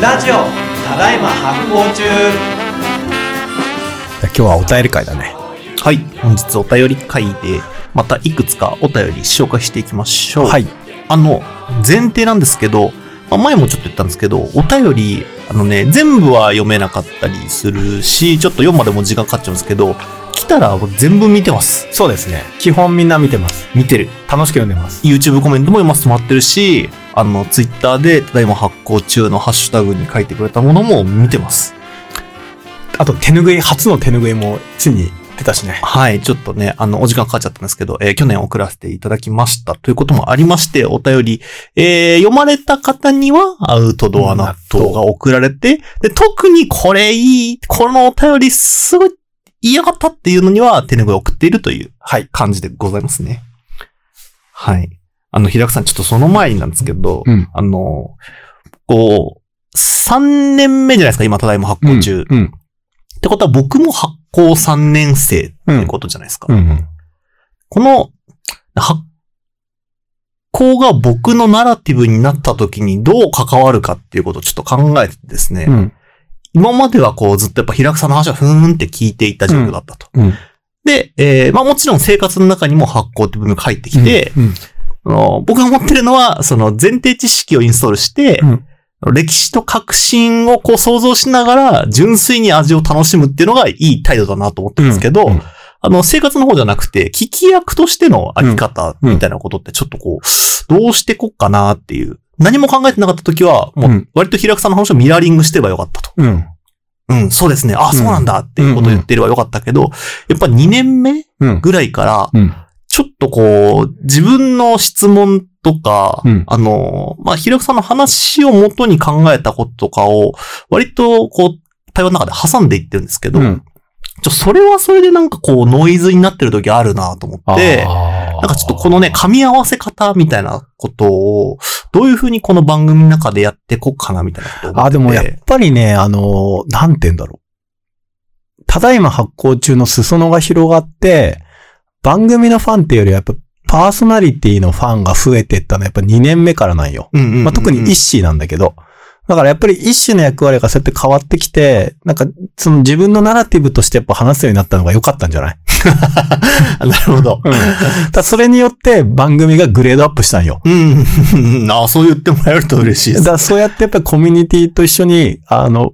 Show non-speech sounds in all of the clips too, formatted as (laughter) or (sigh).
ラジオただいま発行中今日はお便り会だね。はい。本日お便り会で、またいくつかお便り紹介していきましょう。はい。あの、前提なんですけど、まあ前もちょっと言ったんですけど、お便り、あのね、全部は読めなかったりするし、ちょっと読むまでも時間かかっちゃうんですけど、来たら全部見てます。そうですね。基本みんな見てます。見てる。楽しく読んでます。YouTube コメントも読ませてもらってるし、あの、Twitter で、ただいま発行中のハッシュタグに書いてくれたものも見てます。あと手拭い、初の手拭いもついに出たしね。はい、ちょっとね、あの、お時間かかっちゃったんですけど、えー去年送らせていただきました。ということもありまして、お便り、えー読まれた方には、アウトドア納豆が送られて、で、特にこれいい、このお便りすごい嫌がったっていうのには、手拭いを送っているという、はい、感じでございますね。はい。あの、平くさん、ちょっとその前になんですけど、うんあの、こう、3年目じゃないですか、今、ただいま発行中。うん。ってことは僕も発行3年生ってことじゃないですか。うん。うん。この発行が僕のナラティブになった時にどう関わるかっていうことをちょっと考えてですね、うん。今まではこうずっとやっぱ平草の話はふーんって聞いていた状況だったと。うん。で、えーまあもちろん生活の中にも発行って部分が入ってきて、うん。あの僕が持ってるのはその前提知識をインストールして、うん歴史と革新をこう想像しながら純粋に味を楽しむっていうのがいい態度だなと思ったんですけど、うんあの、生活の方じゃなくて、聞き役としてのあり方みたいなことってちょっとこう、どうしてこっかなっていう。何も考えてなかった時は、もうう、割と平くさんの話をミラーリングしてればよかったと。うん。うん、そうですね。あ、そうなんだっていうことを言ってればよかったけど、やっぱ2年目うん。ぐらいから、うん。ちょっとこう、自分の質問とか、うんあの、まあ、平くさんの話を元に考えたこととかを、割とこう、対話の中で挟んでいってるんですけど、うん。ちょ、それはそれでなんかこう、ノイズになってる時あるなと思って、ななんかちょっとこのね、噛み合わせ方みたいなことを、どういうふうにこの番組の中でやっていこうかなみたいなこと。あ、でもやっぱりね、あの、なんて言うんだろう。ただいま発行中の裾野が広がって、番組のファンっていうよりはやっぱパーソナリティのファンが増えてったのはやっぱ2年目からなんよ。うんうんうんうんまあ、特にイッシーなんだけど。だからやっぱりイッシーの役割がそうやって変わってきて、なんかその自分のナラティブとしてやっぱ話すようになったのが良かったんじゃない？あ (laughs) なるほど。うん。それによって番組がグレードアップしたんよ。うん。(laughs) あそう言ってもらえると嬉しいです。だそうやってやっぱりコミュニティと一緒に、あの、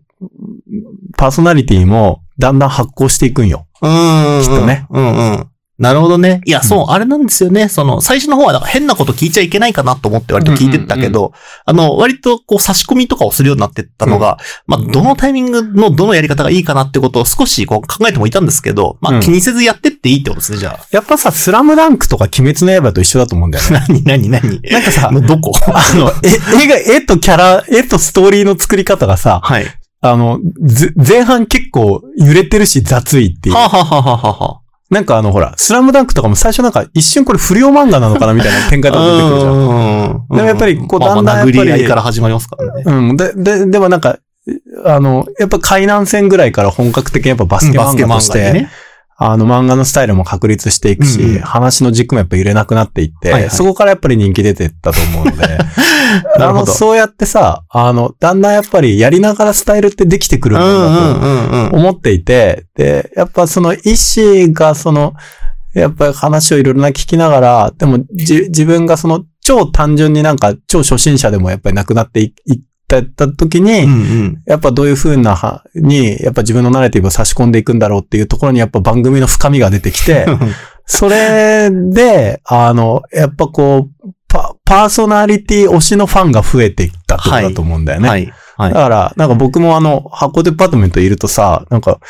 パーソナリティもだんだん発行していくんよ。うん。きっとね。うんうん。なるほどね。いや、そう、あれなんですよね。その、最初の方は、だから変なこと聞いちゃいけないかなと思って割と聞いてったけど、あの、割とこう差し込みとかをするようになってったのが、まあ、どのタイミングのどのやり方がいいかなってことを少しこう考えてもいたんですけど、まあ、うん気にせずやってっていいってことですね、じゃあ。やっぱさ、スラムダンクとか鬼滅の刃と一緒だと思うんだよね。(laughs) 何、何、何？なんかさ、(laughs) どこ？あの、(laughs) え、絵が、絵とキャラ、絵とストーリーの作り方がさ、はい。あの、ぜ前半結構揺れてるし雑いっていう。はあ、はあはあはあはあ、なんかあの、ほら、スラムダンクとかも最初なんか一瞬これ不良漫画なのかなみたいな (laughs) 展開とか出てくるじゃん。うんでもやっぱりこうだんだんやっぱり殴り合いから始まりますからね。うん。で、で、でもなんか、あの、やっぱ海南戦ぐらいから本格的にやっぱバスケ漫画として、でね。あの漫画のスタイルも確立していくし、うんうん。話の軸もやっぱ揺れなくなっていって、はいはい。そこからやっぱり人気出てったと思うので、(laughs) あの、そうやってさ、あの、だんだんやっぱりやりながらスタイルってできてくるんだと。思っていて、で、やっぱその意思がその、やっぱり話をいろいろな聞きながら、でもじ自分がその超単純になんか超初心者でもやっぱりなくなっていいった時に、うんうん。やっぱどういう風なは、に、やっぱ自分のナレティブを差し込んでいくんだろうっていうところにやっぱ番組の深みが出てきて、それで、あの、やっぱこう、パパーソナリティ推しのファンが増えていったってことだと思うんだよね。はい。はいだ。から、なんか僕もあの、箱デパートメントいるとさ、なんか、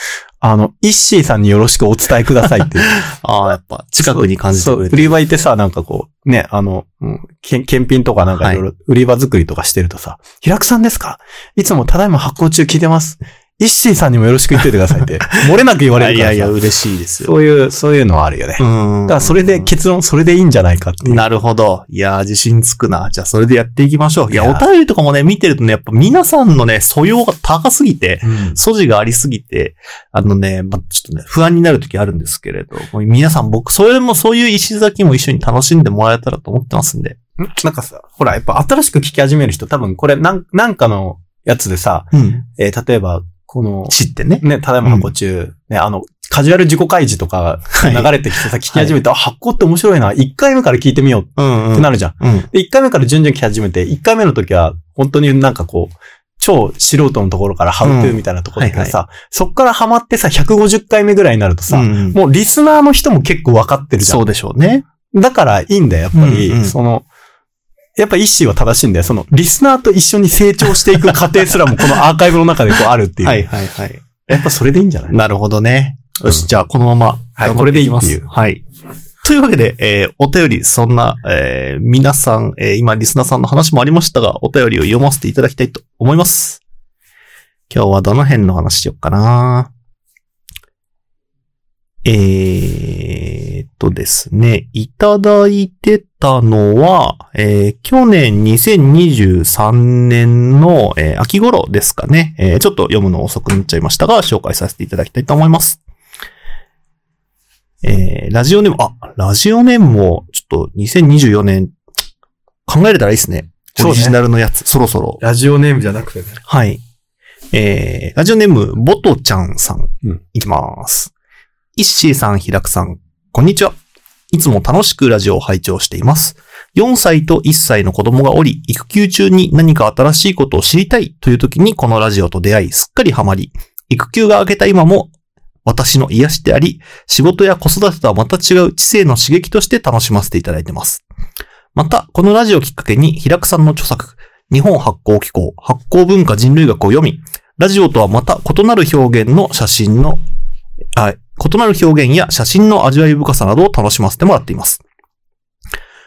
あの、イッシーさんによろしくお伝えくださいって。(laughs) ああ、やっぱ近くに感じてそう、くれて。売り場行ってさ、なんかこう、ね、あの、うん検検品とかなんかいろいろ売り場作りとかしてるとさ、平久さんですか？いつもただいま発行中聞いてます。イッシーさんにもよろしく言っててくださいって、(laughs) 漏れなく言われるからさ。いやいや、嬉しいですよ。そういう、そういうのはあるよね。だうん。からそれで結論、それでいいんじゃないかって。なるほど。いやー、自信つくな。じゃあ、それでやっていきましょう。いや、お便りとかもね、見てるとね、やっぱ皆さんのね、素養が高すぎて、うん素地がありすぎて、あのね、まあ、ちょっとね、不安になる時あるんですけれど、皆さん僕、それもそういう石崎も一緒に楽しんでもらえたらと思ってますんで。んなんかさ、ほら、やっぱ新しく聞き始める人、多分これなん、なんかのやつでさ、うん。えー例えば、この、知ってね。ね、ただいま発行中、ね、あの、カジュアル自己開示とかはい流れてきてさ、聞き始めて、あ、発行って面白いな、1回目から聞いてみよううんってなるじゃん。うん。で、1回目から順々聞き始めて、1回目の時は、本当になんかこう、超素人のところからハウトゥーみたいなところだけどさ、そっからハマってさ、150回目ぐらいになるとさ、うんもうリスナーの人も結構分かってるじゃんそう。でしょうね。だからいいんだよ、やっぱり、うんうんその、やっぱ意思は正しいんだよ。その、リスナーと一緒に成長していく過程すらもこのアーカイブの中でこうあるっていう。はいはいはい。やっぱそれでいいんじゃない？なるほどね。よし、うんじゃあこのまま。はいこれでいいきますっていうはい。というわけで、えーお便り、そんな、えー皆さん、えー今、リスナーさんの話もありましたが、お便りを読ませていただきたいと思います。今日はどの辺の話しよっかなえーっとですね、いただいてたのは、えー去年2023年の、えー秋頃ですかね、えーちょっと読むの遅くなっちゃいましたが、紹介させていただきたいと思います。えーラジオネーム、あ、ラジオネームも、ちょっと2024年、考えれたらいいですね。オリジナルのやつ、そろそろ。ラジオネームじゃなくてね。はい。えー、ラジオネーム、ボトちゃんさん。うんいきます。イッシーさん、ひらくさん、こんにちは。いつも楽しくラジオを拝聴しています。4歳と1歳の子供がおり、育休中に何か新しいことを知りたいという時にこのラジオと出会い、すっかりハマり、育休が明けた今も私の癒しであり、仕事や子育てとはまた違う知性の刺激として楽しませていただいてます。また、このラジオをきっかけに、平久さんの著作、日本発行機構、発行文化人類学を読み、ラジオとはまた異なる表現の写真の、あ、異なる表現や写真の味わい深さなどを楽しませてもらっています。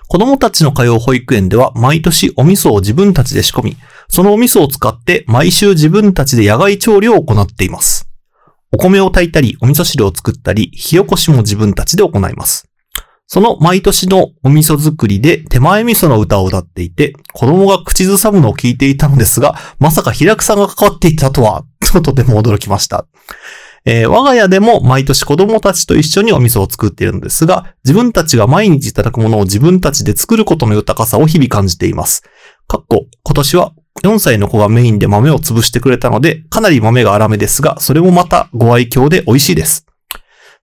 子供たちの通う保育園では毎年お味噌を自分たちで仕込み、そのお味噌を使って毎週自分たちで野外調理を行っています。お米を炊いたり、お味噌汁を作ったり、火起こしも自分たちで行います。その毎年のお味噌作りで手前味噌の歌を歌っていて、子供が口ずさむのを聞いていたのですが、まさか平久さんが関わっていたとは、とても驚きました。えー我が家でも毎年子供たちと一緒にお味噌を作っているのですが、自分たちが毎日いただくものを自分たちで作ることの豊かさを日々感じています。かっこ、今年は4歳の子がメインで豆を潰してくれたので、かなり豆が粗めですが、それもまたご愛嬌で美味しいです。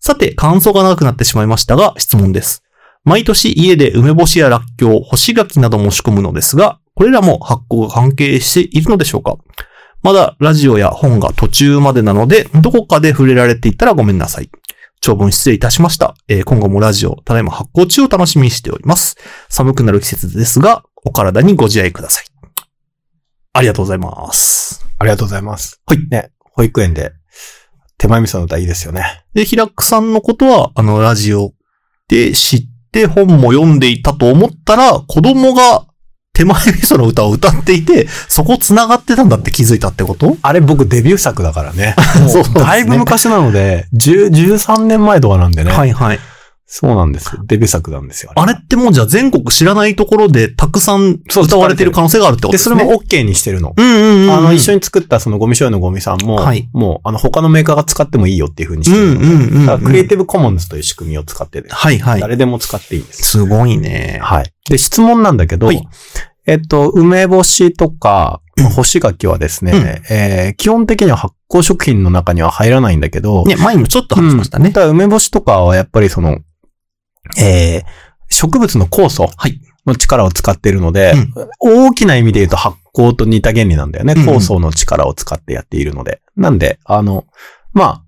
さて、感想が長くなってしまいましたが、質問です。毎年家で梅干しやらっきょう、干し柿なども仕込むのですが、これらも発酵が関係しているのでしょうか？まだラジオや本が途中までなので、どこかで触れられていたらごめんなさい。長文失礼いたしました。えー今後もラジオ、ただいま発行中を楽しみにしております。寒くなる季節ですが、お体にご自愛ください。ありがとうございます。ありがとうございます。はい。ね、保育園で、手前味噌の歌いいですよね。で、平久さんのことは、あの、ラジオで知って本も読んでいたと思ったら、子供が手前味噌の歌を歌っていて、そこ繋がってたんだって気づいたってこと？あれ僕デビュー作だからね。(laughs) そうだいぶ昔なので、10 13年前とかなんでね。はいはい。そうなんです。デビュー作なんですよ。あれってもうじゃあ全国知らないところでたくさん歌われてる可能性があるってことで、ですね。それも OK にしてるの。うんうんうんうん。あの、一緒に作ったそのゴミ醤油のゴミさんも、はいもう、あの、他のメーカーが使ってもいいよっていう風にしてうんるので、うんうんうん。だからクリエイティブコモンズという仕組みを使ってて、はいはい。誰でも使っていいんです。すごいね。はい。で、質問なんだけど、はいえっと、梅干しとかうん、干し柿はですね、うんえー基本的には発酵食品の中には入らないんだけど、ね、前にもちょっと話しましたね。ただ梅干しとかはやっぱりその、えー植物の酵素はいの力を使っているので、うん大きな意味で言うと発酵と似た原理なんだよね。うんうん酵素の力を使ってやっているので。なんで、あの、まあ、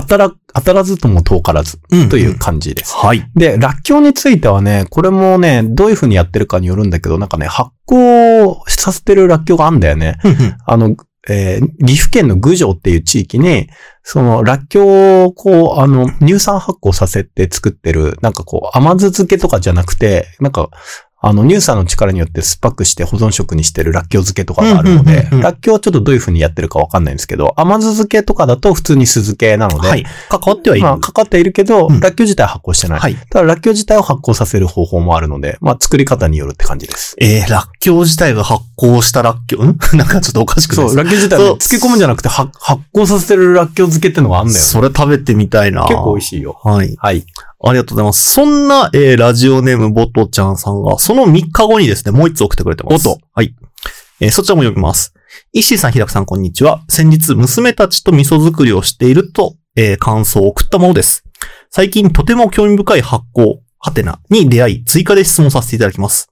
当たら、当たらずとも遠からずうんという感じです。はい。で、ラッキョウについてはね、これもね、どういう風にやってるかによるんだけど、なんかね、発酵させてるラッキョウがあるんだよね。うんうんあの、えー岐阜県の郡上っていう地域に、その、ラッキョウを、こう、あの、乳酸発酵させて作ってる、なんかこう、甘酢漬けとかじゃなくて、なんか、あの、乳酸の力によって酸っぱくして保存食にしてるラッキョウ漬けとかがあるのでラッキョウはちょっとどういう風にやってるかわかんないんですけど、甘酢漬けとかだと普通に酢漬けなので、はい。関わってはいる。まあ、かかっているけど、うんラッキョウ自体は発酵してない。はい。ただ、ラッキョウ自体を発酵させる方法もあるので、まあ、作り方によるって感じです。えー、ラッキョウ自体が発酵したラッキョウ、ん？(laughs) なんかちょっとおかしくないそう、ですかラッキョウ自体そうは漬け込むんじゃなくて、は発酵させてるラッキョウ漬けってのがあんだよね。それ食べてみたいな。結構美味しいよ。はい。はい。ありがとうございます。そんな、えー、ラジオネームボトちゃんさんが、その3日後にですね、もう一つ送ってくれてます。おっとはい。えーそちらも読みます。石井さん、平くさん、こんにちは。先日、娘たちと味噌作りをしていると、えー感想を送ったものです。最近、とても興味深い発酵、ハテナに出会い、追加で質問させていただきます。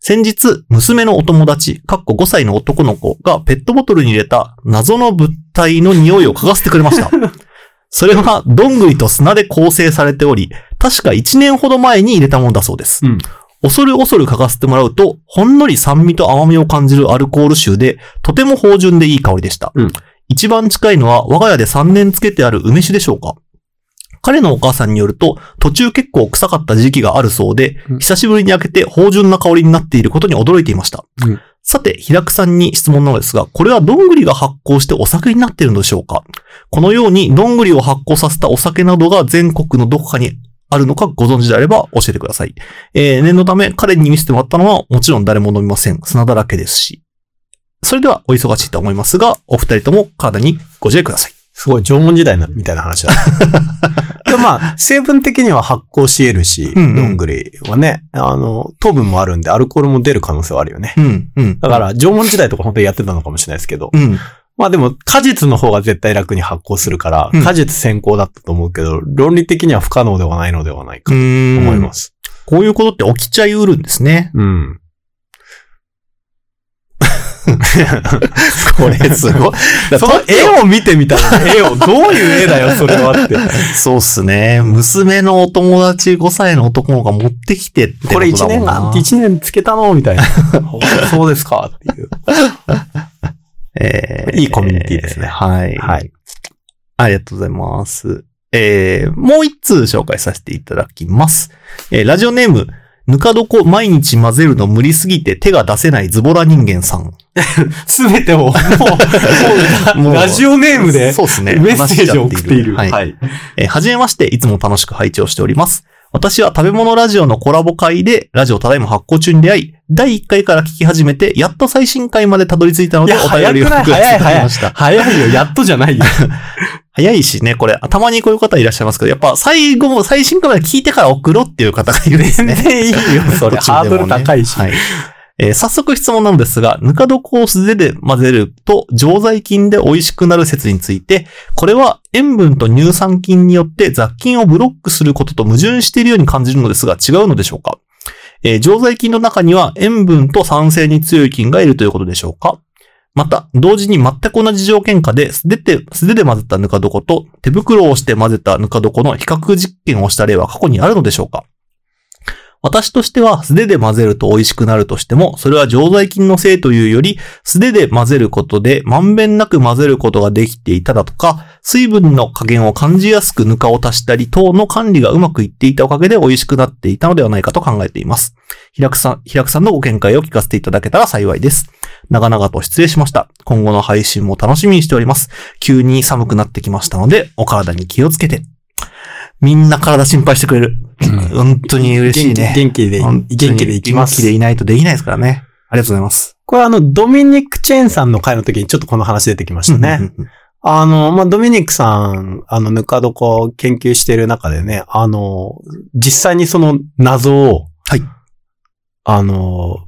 先日、娘のお友達、かっこ5歳の男の子がペットボトルに入れた謎の物体の匂いを嗅がせてくれました。(laughs) それは、どんぐりと砂で構成されており、確か1年ほど前に入れたものだそうです。うん恐る恐る嗅がせてもらうと、ほんのり酸味と甘みを感じるアルコール臭で、とても芳醇でいい香りでした。うん一番近いのは、我が家で3年つけてある梅酒でしょうか彼のお母さんによると、途中結構臭かった時期があるそうで、うん久しぶりに開けて芳醇な香りになっていることに驚いていました。うんさて、平久さんに質問なのですが、これはどんぐりが発酵してお酒になっているのでしょうか？このように、どんぐりを発酵させたお酒などが全国のどこかにあるのかご存知であれば教えてください。えー念のため彼に見せてもらったのはもちろん誰も飲みません。砂だらけですし。それではお忙しいと思いますが、お二人とも体にご自愛ください。すごい縄文時代なみたいな話だ。(laughs) でもまあ、成分的には発酵し得るし、うんうんどんぐりはね、あの、糖分もあるんで、アルコールも出る可能性はあるよね。うん、うん。だから、縄文時代とか本当にやってたのかもしれないですけど、うん。まあでも、果実の方が絶対楽に発酵するから、うん果実先行だったと思うけど、論理的には不可能ではないのではないかと思思います。こういうことって起きちゃいうるんですね。うん。(laughs) これすごい。その絵を見てみたら、絵を、どういう絵だよ、それはって。(laughs) そうっすね。娘のお友達5歳の男の子が持ってきてってこれ1だもんな年が、(laughs) 1年つけたのみたいな。そうですかっていう。えいいコミュニティですねはい。はい。ありがとうございます。えー、もう一通紹介させていただきます。えー、ラジオネーム、ぬか床毎日混ぜるの無理すぎて手が出せないズボラ人間さん。(laughs) すべてを、もう、(laughs) もう、ラジオネームで、そうですね。メッセージを送っている。はい。はい。えーはじめまして、いつも楽しく拝聴しております。私は食べ物ラジオのコラボ会で、ラジオただいま発行中に出会い、第1回から聞き始めて、やっと最新回までたどり着いたので、お便りを送らせていただき早いました。早いよ、やっとじゃないよ。早いしね、これ、たまにこういう方いらっしゃいますけど、やっぱ最後も最新回まで聞いてから送ろうっていう方がいるんですね。全然いいよ、それ。(laughs) ハードル高いし。はい。えー早速質問なのですが、ぬか床を素手で混ぜると常在菌で美味しくなる説について、これは塩分と乳酸菌によって雑菌をブロックすることと矛盾しているように感じるのですが違うのでしょうか？えー常在菌の中には塩分と酸性に強い菌がいるということでしょうか？また、同時に全く同じ条件下で素手で、素手で混ぜたぬか床と手袋をして混ぜたぬか床の比較実験をした例は過去にあるのでしょうか？私としては素手で混ぜると美味しくなるとしても、それは常在菌のせいというより、素手で混ぜることでまんべんなく混ぜることができていただとか、水分の加減を感じやすくぬかを足したり等の管理がうまくいっていたおかげで美味しくなっていたのではないかと考えています。平くさん、平くさんのご見解を聞かせていただけたら幸いです。長々と失礼しました。今後の配信も楽しみにしております。急に寒くなってきましたので、お体に気をつけて。みんな体心配してくれる。本当に嬉しいね。元気で、元気でいきます。元気でいないとできないですからね。ありがとうございます。これあの、ドミニク・チェーンさんの回の時にちょっとこの話出てきましたね。うん。あの、まあ、ドミニクさん、あの、ぬか床を研究している中でね、あの、実際にその謎を、はい。あの、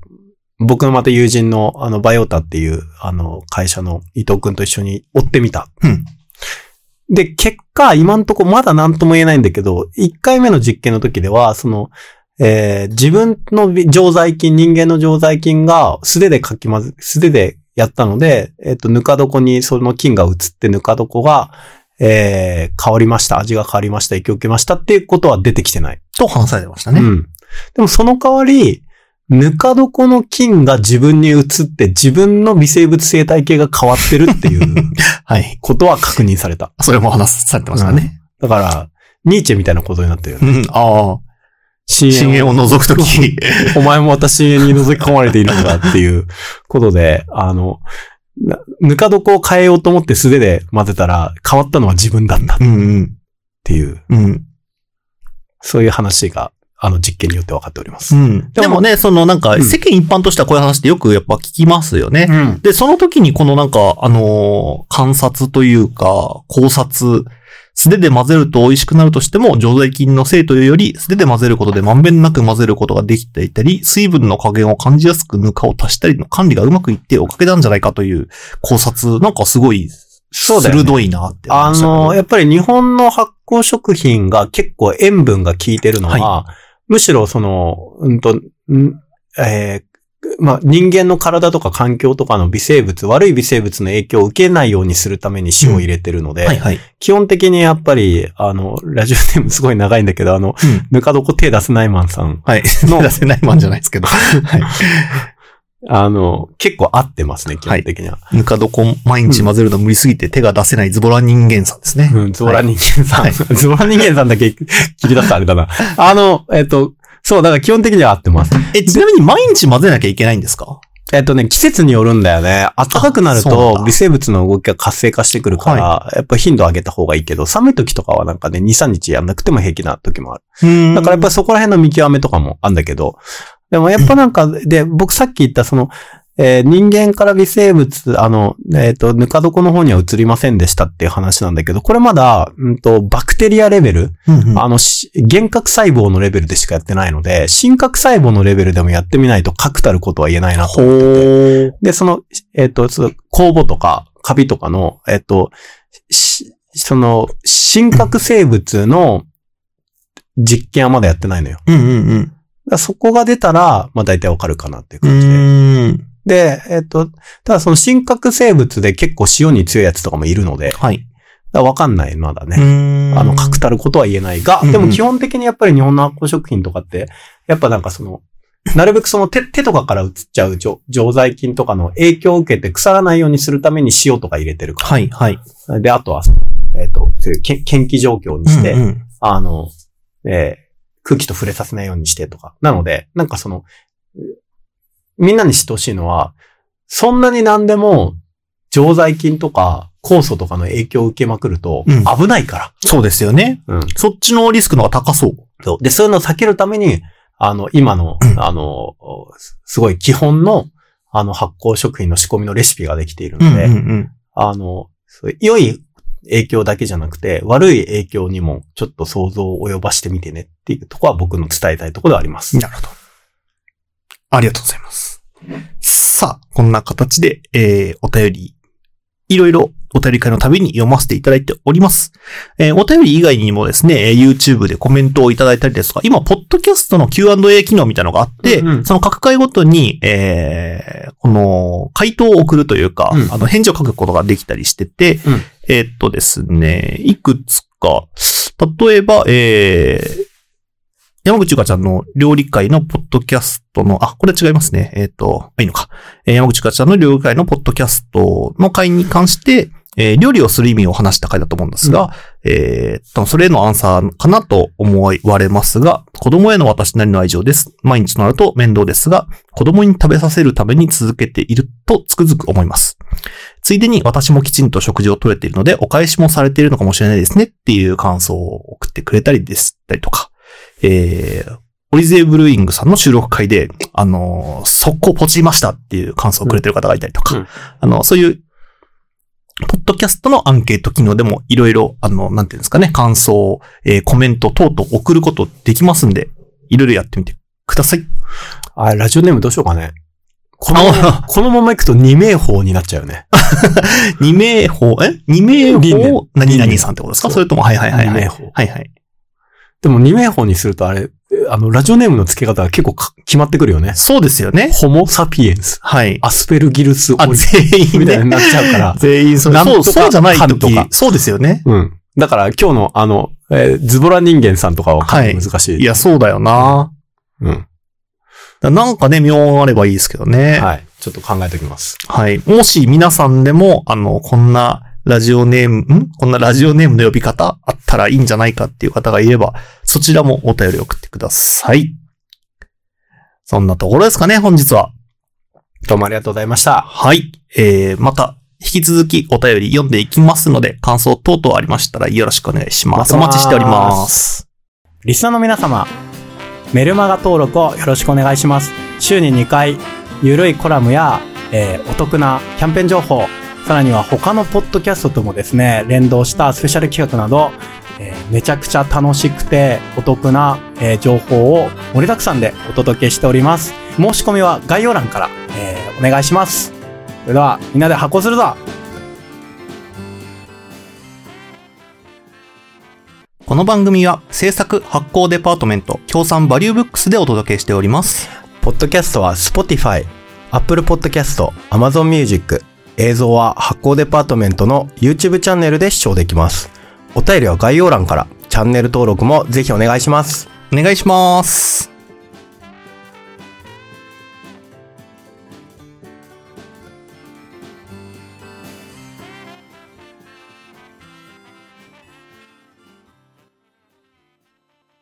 僕のまた友人の、あの、バイオタっていう、あの、会社の伊藤くんと一緒に追ってみた。うんで、結果、今んとこまだ何とも言えないんだけど、1回目の実験の時では、その、えー自分の常在菌、人間の常在菌が素手でかき混ぜ、素手でやったので、えっ、と、ぬか床にその菌が移ってぬか床が、えー変わりました。味が変わりました。影響を受けましたっていうことは出てきてない。と話されてましたね。うん。でもその代わり、ぬか床の菌が自分に移って自分の微生物生態系が変わってるっていう (laughs) はい。ことは確認された。それも話されてましたね。だから、ニーチェみたいなことになってるよね。うん。ああ。深深淵を覗くとき。(laughs) お前も私に覗き込まれているのだっていうことで、あの、なぬか床を変えようと思って素手で混ぜたら変わったのは自分だったっうんうん。ていう、うん。そういう話が、あの実験によって分かっております。うん。でもね、そのなんか、うん世間一般としてはこういう話ってよくやっぱ聞きますよね。ん。で、その時にこのなんか、あのー観察というか、考察素手で混ぜると美味しくなるとしても、常在菌のせいというより、素手で混ぜることでまんべんなく混ぜることができていたり、水分の加減を感じやすくぬかを足したりの管理がうまくいっておかげなんじゃないかという考察、なんかすごい、そうだよね鋭いなって思いあの、やっぱり日本の発酵食品が結構塩分が効いてるのは、むしろその、うんと、んえーまあ、人間の体とか環境とかの微生物、悪い微生物の影響を受けないようにするために塩を入れてるので、はいはい。基本的にやっぱり、あの、ラジオネームすごい長いんだけど、あの、うん。ぬか床手出せないマンさんはい。の出せないマンじゃないですけど。(laughs) はい。あの、結構合ってますね、基本的には。ぬか床毎日混ぜるの無理すぎて手が出せないズボラ人間さんですね。うん、ズボラ人間さん。はい (laughs) ズボラ人間さんだけ切り出すとあれだな。あの、えっと、そう、だから基本的には合ってます。え、ちなみに毎日混ぜなきゃいけないんですか？えっとね、季節によるんだよね。暖かくなると微生物の動きが活性化してくるから、やっぱ頻度上げた方がいいけど、寒い時とかはなんかね、2、3日やんなくても平気な時もある。うんだからやっぱりそこら辺の見極めとかもあるんだけど、でもやっぱなんか、で、僕さっき言ったその、えー人間から微生物、あの、えっ、と、ぬか床の方には移りませんでしたっていう話なんだけど、これまだ、うんと、バクテリアレベル、うんうんあの、し幻覚細胞のレベルでしかやってないので、真核細胞のレベルでもやってみないと確たることは言えないなとほ思ってて。ー。で、その、えっ、と、その酵母とかカビとかの、えっ、と、しその、真核生物の実験はまだやってないのよ。だかうんうんらそこが出たら、まあ大体わかるかなっていううん。感じで。うん。で、えっ、と、ただその真核生物で結構塩に強いやつとかもいるので、はい。らわかんない、まだね。ねあの、確たることは言えないが、でも基本的にやっぱり日本の発酵食品とかって、やっぱなんかその、なるべくその手、手とかから移っちゃう常常在菌とかの影響を受けて腐らないようにするために塩とか入れてるかはいはい。ら。で、あとは、えっ、と、そういうけ研気状況にして、うんうんあの、えー空気と触れさせないようにしてとか。なので、なんかその、みんなに知ってほしいのは、そんなに何でも、常在菌とか酵素とかの影響を受けまくるとうん、危ないから。そうですよね。うんそっちのリスクの方が高そう。そう。で、そういうのを避けるために、あの、今のう、んあの、すごい基本の、あの、発酵食品の仕込みのレシピができているので、うんあの、そう良い影響だけじゃなくて、悪い影響にもちょっと想像を及ばしてみてねっていうところは僕の伝えたいところではあります。なるほど。ありがとうございます。さあ、こんな形で、えー、お便り、いろいろお便り会のたびに読ませていただいております。えー、お便り以外にもですね、えー YouTube でコメントをいただいたりですとか、今、ポッドキャストの Q&A 機能みたいなのがあって、うんうんその各回ごとに、えー、この、回答を送るというか、うんあの、返事を書くことができたりしてて、うんえーっとですね、いくつか、例えば、えー、山口ゆかちゃんの料理会のポッドキャストの、あ、これ違いますね。えーっと、いいのか。え山口ゆかちゃんの料理会のポッドキャストの会に関して、えー料理をする意味を話した回だと思うんですが、えー多分それへのアンサーかなと思われますが、子供への私なりの愛情です。毎日となると面倒ですが、子供に食べさせるために続けているとつくづく思います。ついでに私もきちんと食事をとれているので、お返しもされているのかもしれないですね。っていう感想を送ってくれたりでしたりとか、えー、オリゼーブルーイングさんの収録会で、あのー速攻ポチりましたっていう感想をくれてる方がいたりとか、うん。あの、そういう、ポッドキャストのアンケート機能でもいろいろ、あの、なんていうんですかね、感想、えーコメント等々送ることできますんで、いろいろやってみてください。あ、ラジオネームどうしようかね。このあ、(laughs) このまま行くと二名法になっちゃうよね。(laughs) 二名法、え？二名法？何々さんってことですか？それとも、はいはいはいはい。二名法はいはい。でも二名法にするとあれ、あの、ラジオネームの付け方が結構か決まってくるよね。そうですよね。ホモサピエンス、はい。アスペルギルスオあ、リ全員ね。みたいになっちゃうから。(laughs) 全員そう。そう、そうじゃないとか、時そうですよね。うん。だから今日のあの、えーズボラ人間さんとかはかなり難しい。いや、そうだよな。うん。だなんかね、妙あればいいですけどね。はい。ちょっと考えておきます。はい。もし皆さんでも、あの、こんなラジオネーム、ん？こんなラジオネームの呼び方あったらいいんじゃないかっていう方がいれば、そちらもお便り送ってください。そんなところですかね、本日は。どうもありがとうございました。はい。えー、また、引き続きお便り読んでいきますので、感想等々ありましたらよろしくお願いします。お待ちしております。リスナーの皆様、メルマガ登録をよろしくお願いします。週に2回、ゆるいコラムや、えーお得なキャンペーン情報、さらには他のポッドキャストともですね、連動したスペシャル企画など、えーめちゃくちゃ楽しくてお得な、えー情報を盛りだくさんでお届けしております。申し込みは概要欄から、えーお願いします。それでは、みんなで発行するぞこの番組は制作発行デパートメント協賛バリューブックスでお届けしております。ポッドキャストは Spotify、Apple Podcast、Amazon Music、映像は発行デパートメントの YouTube チャンネルで視聴できます。お便りは概要欄から、チャンネル登録もぜひお願いします。お願いします。